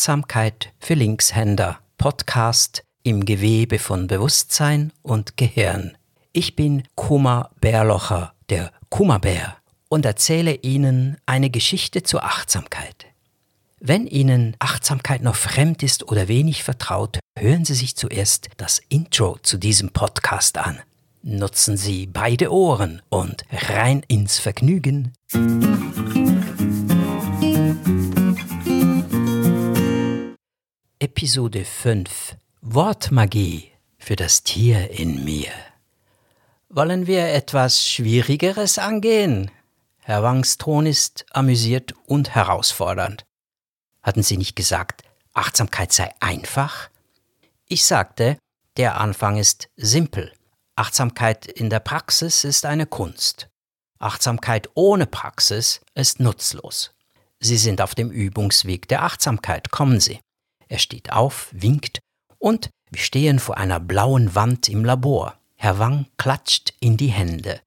Achtsamkeit für Linkshänder Podcast im Gewebe von Bewusstsein und Gehirn. Ich bin Kuma Bärlocher, der Kummerbär, und erzähle Ihnen eine Geschichte zur Achtsamkeit. Wenn Ihnen Achtsamkeit noch fremd ist oder wenig vertraut, hören Sie sich zuerst das Intro zu diesem Podcast an. Nutzen Sie beide Ohren und rein ins Vergnügen. Episode 5 Wortmagie für das Tier in mir. Wollen wir etwas Schwierigeres angehen? Herr Wangs Ton ist amüsiert und herausfordernd. Hatten Sie nicht gesagt, Achtsamkeit sei einfach? Ich sagte, der Anfang ist simpel. Achtsamkeit in der Praxis ist eine Kunst. Achtsamkeit ohne Praxis ist nutzlos. Sie sind auf dem Übungsweg der Achtsamkeit, kommen Sie. Er steht auf, winkt und wir stehen vor einer blauen Wand im Labor. Herr Wang klatscht in die Hände.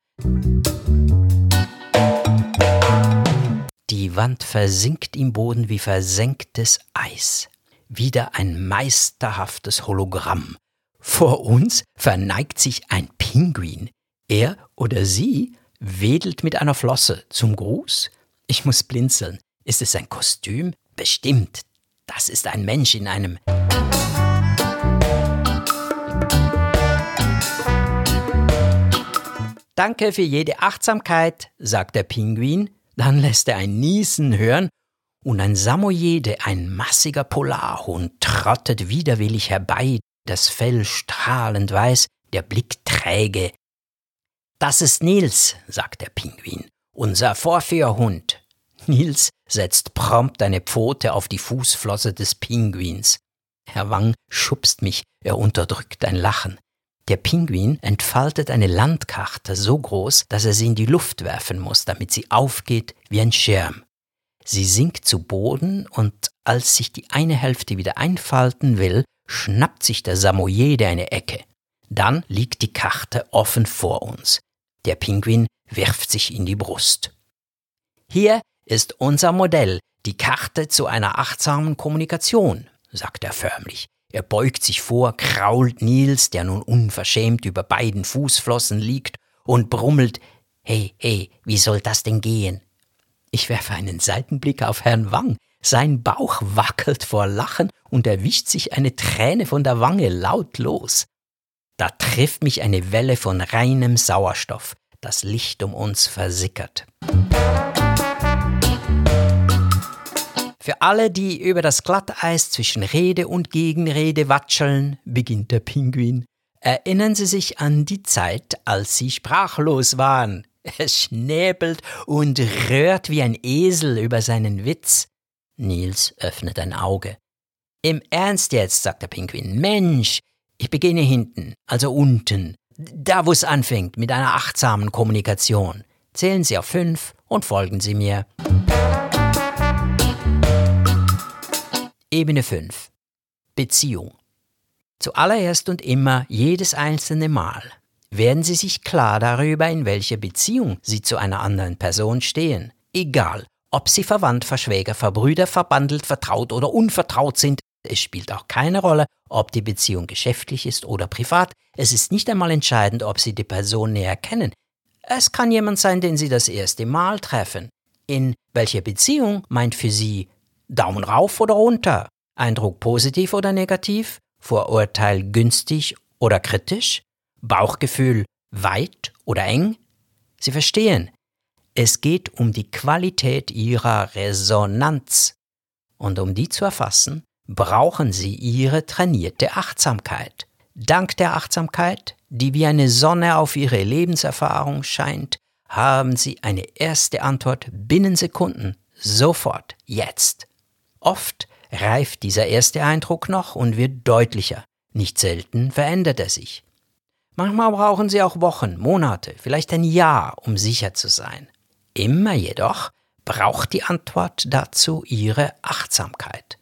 Die Wand versinkt im Boden wie versenktes Eis. Wieder ein meisterhaftes Hologramm. Vor uns verneigt sich ein Pinguin. Er oder sie wedelt mit einer Flosse zum Gruß. Ich muss blinzeln. Ist es ein Kostüm? Bestimmt. Das ist ein Mensch in einem. Danke für jede Achtsamkeit, sagt der Pinguin, dann lässt er ein Niesen hören und ein Samoyede, ein massiger Polarhund, trottet widerwillig herbei, das Fell strahlend weiß, der Blick träge. Das ist Nils, sagt der Pinguin, unser Vorführhund. Nils setzt prompt eine Pfote auf die Fußflosse des Pinguins. Herr Wang schubst mich, er unterdrückt ein Lachen. Der Pinguin entfaltet eine Landkarte so groß, dass er sie in die Luft werfen muss, damit sie aufgeht wie ein Schirm. Sie sinkt zu Boden und als sich die eine Hälfte wieder einfalten will, schnappt sich der Samoyede eine Ecke. Dann liegt die Karte offen vor uns. Der Pinguin wirft sich in die Brust. Hier ist unser Modell, die Karte zu einer achtsamen Kommunikation, sagt er förmlich. Er beugt sich vor, krault Nils, der nun unverschämt über beiden Fußflossen liegt, und brummelt Hey, hey, wie soll das denn gehen? Ich werfe einen Seitenblick auf Herrn Wang. Sein Bauch wackelt vor Lachen und er wischt sich eine Träne von der Wange lautlos. Da trifft mich eine Welle von reinem Sauerstoff. Das Licht um uns versickert. Alle, die über das Glatteis zwischen Rede und Gegenrede watscheln, beginnt der Pinguin, erinnern Sie sich an die Zeit, als Sie sprachlos waren. Er schnäbelt und röhrt wie ein Esel über seinen Witz. Nils öffnet ein Auge. Im Ernst jetzt, sagt der Pinguin. Mensch, ich beginne hinten, also unten, da wo es anfängt, mit einer achtsamen Kommunikation. Zählen Sie auf fünf und folgen Sie mir. Ebene 5 Beziehung Zuallererst und immer jedes einzelne Mal werden Sie sich klar darüber, in welcher Beziehung Sie zu einer anderen Person stehen. Egal, ob Sie verwandt, verschwäger, verbrüder, verbandelt, vertraut oder unvertraut sind, es spielt auch keine Rolle, ob die Beziehung geschäftlich ist oder privat. Es ist nicht einmal entscheidend, ob Sie die Person näher kennen. Es kann jemand sein, den Sie das erste Mal treffen. In welcher Beziehung meint für Sie Daumen rauf oder runter? Eindruck positiv oder negativ? Vorurteil günstig oder kritisch? Bauchgefühl weit oder eng? Sie verstehen, es geht um die Qualität Ihrer Resonanz. Und um die zu erfassen, brauchen Sie Ihre trainierte Achtsamkeit. Dank der Achtsamkeit, die wie eine Sonne auf Ihre Lebenserfahrung scheint, haben Sie eine erste Antwort binnen Sekunden, sofort, jetzt. Oft reift dieser erste Eindruck noch und wird deutlicher. Nicht selten verändert er sich. Manchmal brauchen Sie auch Wochen, Monate, vielleicht ein Jahr, um sicher zu sein. Immer jedoch braucht die Antwort dazu Ihre Achtsamkeit.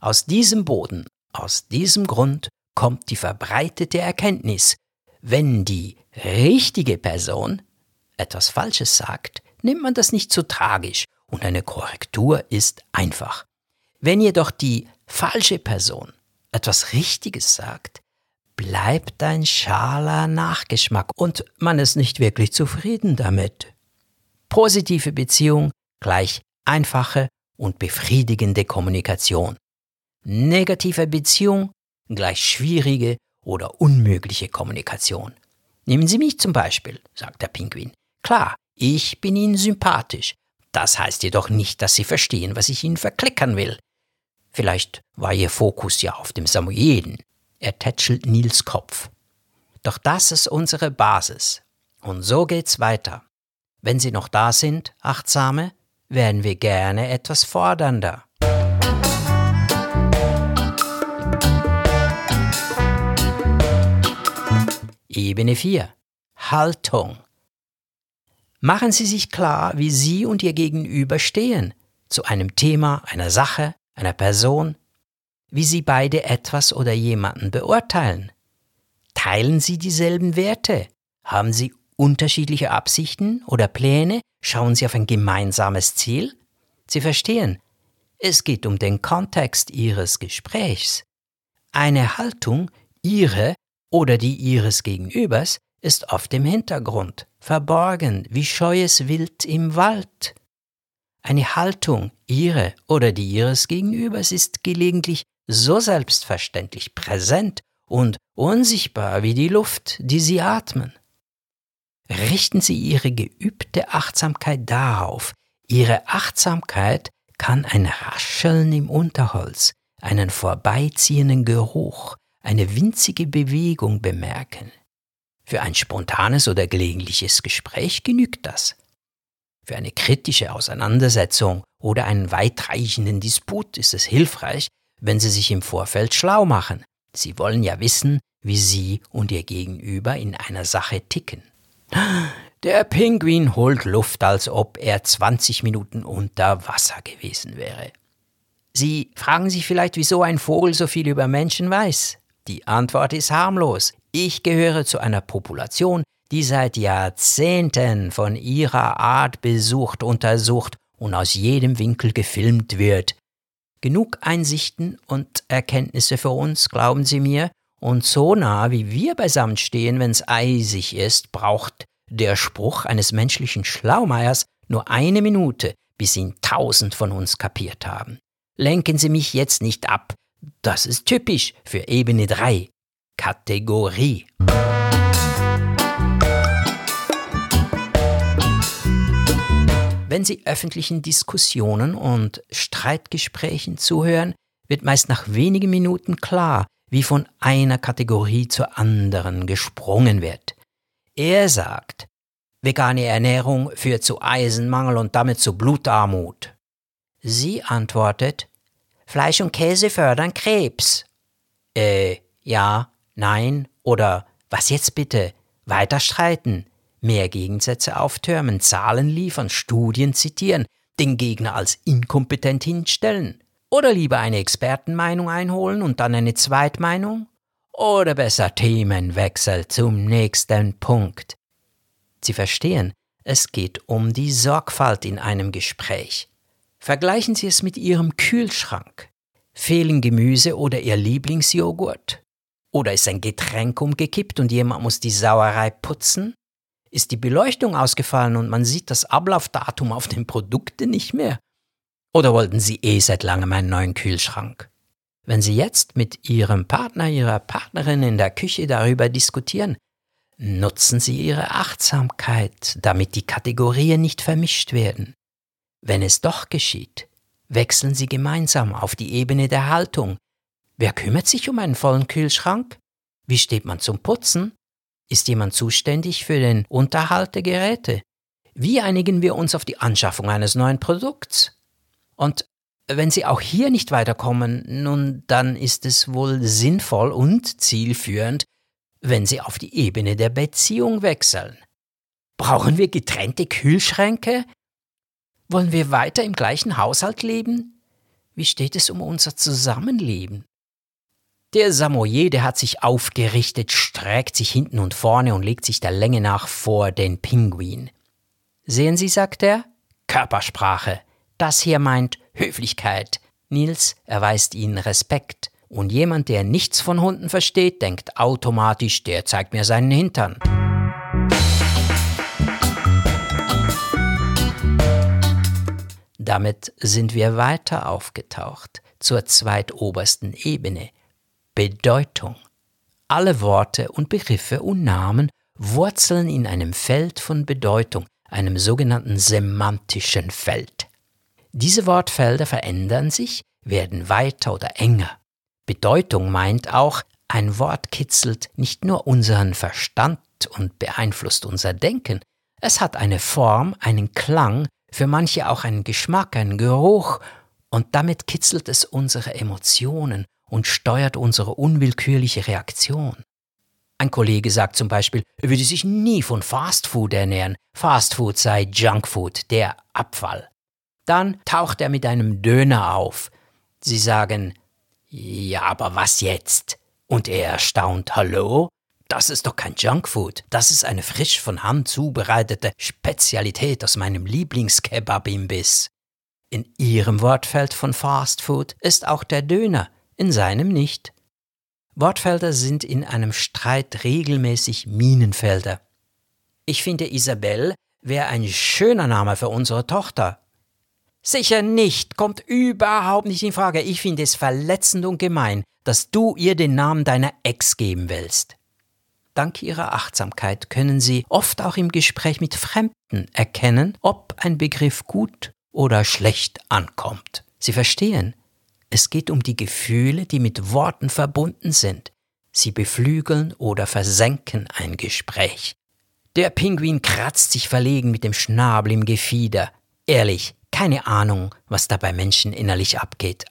Aus diesem Boden, aus diesem Grund kommt die verbreitete Erkenntnis, wenn die richtige Person etwas Falsches sagt, nimmt man das nicht so tragisch und eine Korrektur ist einfach. Wenn jedoch die falsche Person etwas Richtiges sagt, bleibt ein schaler Nachgeschmack und man ist nicht wirklich zufrieden damit. Positive Beziehung gleich einfache und befriedigende Kommunikation. Negative Beziehung gleich schwierige oder unmögliche Kommunikation. Nehmen Sie mich zum Beispiel, sagt der Pinguin. Klar, ich bin Ihnen sympathisch. Das heißt jedoch nicht, dass Sie verstehen, was ich Ihnen verklickern will. Vielleicht war Ihr Fokus ja auf dem Samoyeden. Er tätschelt Nils Kopf. Doch das ist unsere Basis. Und so geht's weiter. Wenn Sie noch da sind, Achtsame, werden wir gerne etwas fordernder. Ebene 4. Haltung. Machen Sie sich klar, wie Sie und Ihr Gegenüber stehen zu einem Thema, einer Sache, einer Person, wie Sie beide etwas oder jemanden beurteilen. Teilen Sie dieselben Werte? Haben Sie unterschiedliche Absichten oder Pläne? Schauen Sie auf ein gemeinsames Ziel? Sie verstehen, es geht um den Kontext Ihres Gesprächs. Eine Haltung, Ihre oder die Ihres Gegenübers, ist oft im Hintergrund, verborgen wie scheues Wild im Wald. Eine Haltung, Ihre oder die Ihres Gegenübers, ist gelegentlich so selbstverständlich präsent und unsichtbar wie die Luft, die Sie atmen. Richten Sie Ihre geübte Achtsamkeit darauf. Ihre Achtsamkeit kann ein Rascheln im Unterholz, einen vorbeiziehenden Geruch, eine winzige Bewegung bemerken. Für ein spontanes oder gelegentliches Gespräch genügt das. Für eine kritische Auseinandersetzung oder einen weitreichenden Disput ist es hilfreich, wenn Sie sich im Vorfeld schlau machen. Sie wollen ja wissen, wie Sie und Ihr Gegenüber in einer Sache ticken. Der Pinguin holt Luft, als ob er 20 Minuten unter Wasser gewesen wäre. Sie fragen sich vielleicht, wieso ein Vogel so viel über Menschen weiß. Die Antwort ist harmlos. Ich gehöre zu einer Population, die seit Jahrzehnten von ihrer Art besucht, untersucht und aus jedem Winkel gefilmt wird. Genug Einsichten und Erkenntnisse für uns, glauben Sie mir, und so nah wie wir beisammen stehen, wenn's eisig ist, braucht der Spruch eines menschlichen Schlaumeiers nur eine Minute, bis ihn tausend von uns kapiert haben. Lenken Sie mich jetzt nicht ab. Das ist typisch für Ebene 3. Kategorie. Wenn Sie öffentlichen Diskussionen und Streitgesprächen zuhören, wird meist nach wenigen Minuten klar, wie von einer Kategorie zur anderen gesprungen wird. Er sagt, vegane Ernährung führt zu Eisenmangel und damit zu Blutarmut. Sie antwortet, Fleisch und Käse fördern Krebs. Äh, ja, nein oder was jetzt bitte? Weiter streiten, mehr Gegensätze auftürmen, Zahlen liefern, Studien zitieren, den Gegner als inkompetent hinstellen. Oder lieber eine Expertenmeinung einholen und dann eine Zweitmeinung? Oder besser Themenwechsel zum nächsten Punkt. Sie verstehen, es geht um die Sorgfalt in einem Gespräch. Vergleichen Sie es mit Ihrem Kühlschrank. Fehlen Gemüse oder Ihr Lieblingsjoghurt? Oder ist ein Getränk umgekippt und jemand muss die Sauerei putzen? Ist die Beleuchtung ausgefallen und man sieht das Ablaufdatum auf den Produkten nicht mehr? Oder wollten Sie eh seit langem einen neuen Kühlschrank? Wenn Sie jetzt mit Ihrem Partner, Ihrer Partnerin in der Küche darüber diskutieren, nutzen Sie Ihre Achtsamkeit, damit die Kategorien nicht vermischt werden. Wenn es doch geschieht, wechseln Sie gemeinsam auf die Ebene der Haltung. Wer kümmert sich um einen vollen Kühlschrank? Wie steht man zum Putzen? Ist jemand zuständig für den Unterhalt der Geräte? Wie einigen wir uns auf die Anschaffung eines neuen Produkts? Und wenn Sie auch hier nicht weiterkommen, nun dann ist es wohl sinnvoll und zielführend, wenn Sie auf die Ebene der Beziehung wechseln. Brauchen wir getrennte Kühlschränke? Wollen wir weiter im gleichen Haushalt leben? Wie steht es um unser Zusammenleben? Der Samoyede hat sich aufgerichtet, streckt sich hinten und vorne und legt sich der Länge nach vor den Pinguin. Sehen Sie, sagt er, Körpersprache. Das hier meint Höflichkeit. Nils erweist ihnen Respekt, und jemand, der nichts von Hunden versteht, denkt automatisch, der zeigt mir seinen Hintern. Damit sind wir weiter aufgetaucht zur zweitobersten Ebene Bedeutung. Alle Worte und Begriffe und Namen wurzeln in einem Feld von Bedeutung, einem sogenannten semantischen Feld. Diese Wortfelder verändern sich, werden weiter oder enger. Bedeutung meint auch, ein Wort kitzelt nicht nur unseren Verstand und beeinflusst unser Denken, es hat eine Form, einen Klang, für manche auch einen Geschmack, einen Geruch, und damit kitzelt es unsere Emotionen und steuert unsere unwillkürliche Reaktion. Ein Kollege sagt zum Beispiel, er würde sich nie von Fastfood ernähren. Fastfood sei Junkfood, der Abfall. Dann taucht er mit einem Döner auf. Sie sagen, ja, aber was jetzt? Und er erstaunt, hallo? Das ist doch kein Junkfood, das ist eine frisch von Hand zubereitete Spezialität aus meinem Lieblingskebab-Imbiss. In Ihrem Wortfeld von Fastfood ist auch der Döner, in seinem nicht. Wortfelder sind in einem Streit regelmäßig Minenfelder. Ich finde, Isabelle wäre ein schöner Name für unsere Tochter. Sicher nicht, kommt überhaupt nicht in Frage. Ich finde es verletzend und gemein, dass du ihr den Namen deiner Ex geben willst. Dank ihrer Achtsamkeit können Sie oft auch im Gespräch mit Fremden erkennen, ob ein Begriff gut oder schlecht ankommt. Sie verstehen, es geht um die Gefühle, die mit Worten verbunden sind. Sie beflügeln oder versenken ein Gespräch. Der Pinguin kratzt sich verlegen mit dem Schnabel im Gefieder. Ehrlich, keine Ahnung, was da bei Menschen innerlich abgeht.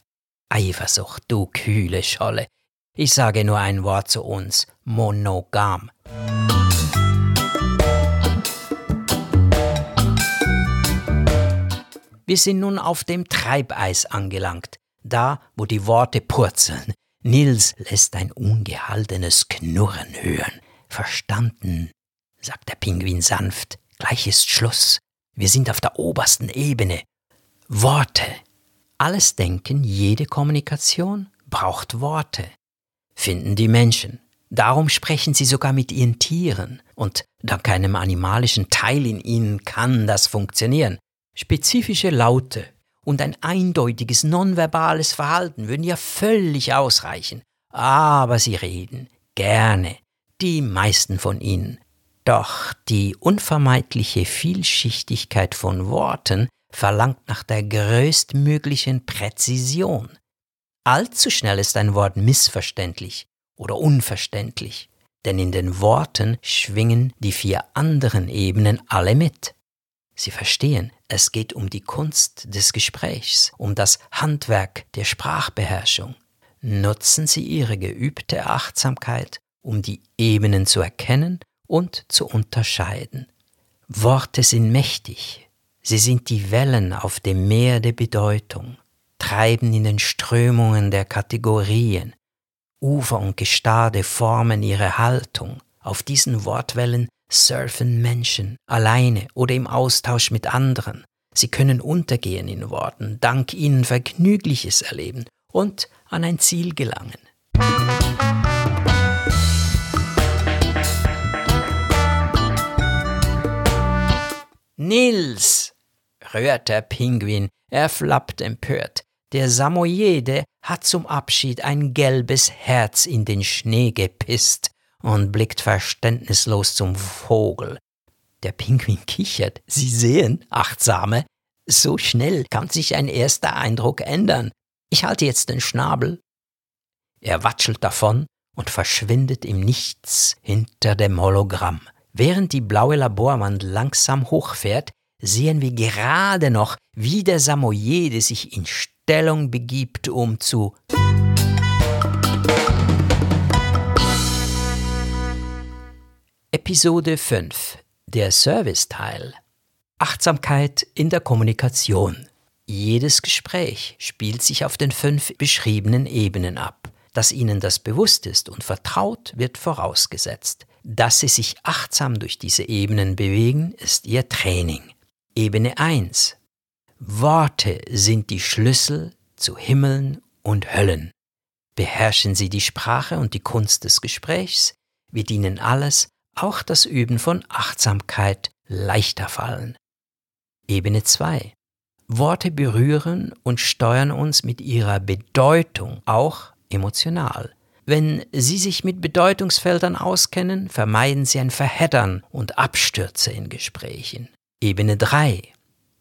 Eifersucht, du kühle Scholle. Ich sage nur ein Wort zu uns. Monogam. Wir sind nun auf dem Treibeis angelangt da wo die Worte purzeln. Nils lässt ein ungehaltenes Knurren hören. Verstanden, sagt der Pinguin sanft. Gleich ist Schluss. Wir sind auf der obersten Ebene. Worte. Alles Denken, jede Kommunikation braucht Worte. Finden die Menschen. Darum sprechen sie sogar mit ihren Tieren. Und dank einem animalischen Teil in ihnen kann das funktionieren. Spezifische Laute und ein eindeutiges nonverbales Verhalten würden ja völlig ausreichen. Aber sie reden gerne, die meisten von ihnen. Doch die unvermeidliche Vielschichtigkeit von Worten verlangt nach der größtmöglichen Präzision. Allzu schnell ist ein Wort missverständlich oder unverständlich, denn in den Worten schwingen die vier anderen Ebenen alle mit. Sie verstehen, es geht um die Kunst des Gesprächs, um das Handwerk der Sprachbeherrschung. Nutzen Sie Ihre geübte Achtsamkeit, um die Ebenen zu erkennen und zu unterscheiden. Worte sind mächtig. Sie sind die Wellen auf dem Meer der Bedeutung, treiben in den Strömungen der Kategorien. Ufer und Gestade formen ihre Haltung. Auf diesen Wortwellen surfen Menschen, alleine oder im Austausch mit anderen. Sie können untergehen in Worten, dank ihnen Vergnügliches erleben und an ein Ziel gelangen. Nils, rührt der Pinguin, er flappt empört. Der Samoyede hat zum Abschied ein gelbes Herz in den Schnee gepisst und blickt verständnislos zum Vogel. Der Pinguin kichert. Sie sehen, Achtsame, so schnell kann sich ein erster Eindruck ändern. Ich halte jetzt den Schnabel. Er watschelt davon und verschwindet im Nichts hinter dem Hologramm. Während die blaue Laborwand langsam hochfährt, sehen wir gerade noch, wie der Samoyede sich in Stellung begibt, um zu Episode 5 Der Serviceteil Achtsamkeit in der Kommunikation Jedes Gespräch spielt sich auf den fünf beschriebenen Ebenen ab. Dass Ihnen das bewusst ist und vertraut, wird vorausgesetzt. Dass Sie sich achtsam durch diese Ebenen bewegen, ist Ihr Training. Ebene 1 Worte sind die Schlüssel, zu Himmeln und Höllen. Beherrschen Sie die Sprache und die Kunst des Gesprächs, wird Ihnen alles, auch das Üben von Achtsamkeit, leichter fallen. Ebene 2. Worte berühren und steuern uns mit ihrer Bedeutung auch emotional. Wenn Sie sich mit Bedeutungsfeldern auskennen, vermeiden Sie ein Verheddern und Abstürze in Gesprächen. Ebene 3.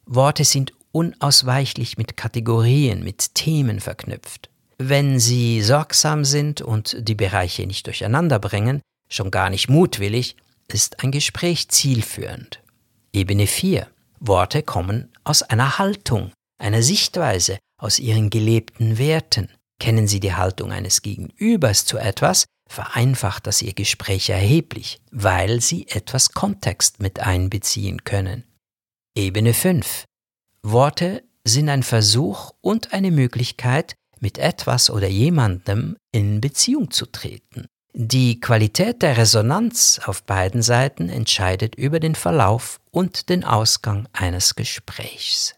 Worte sind unausweichlich mit Kategorien, mit Themen verknüpft. Wenn Sie sorgsam sind und die Bereiche nicht durcheinander bringen, schon gar nicht mutwillig, ist ein Gespräch zielführend. Ebene 4. Worte kommen aus einer Haltung, einer Sichtweise, aus ihren gelebten Werten. Kennen Sie die Haltung eines Gegenübers zu etwas, vereinfacht das Ihr Gespräch erheblich, weil Sie etwas Kontext mit einbeziehen können. Ebene 5. Worte sind ein Versuch und eine Möglichkeit, mit etwas oder jemandem in Beziehung zu treten. Die Qualität der Resonanz auf beiden Seiten entscheidet über den Verlauf und den Ausgang eines Gesprächs.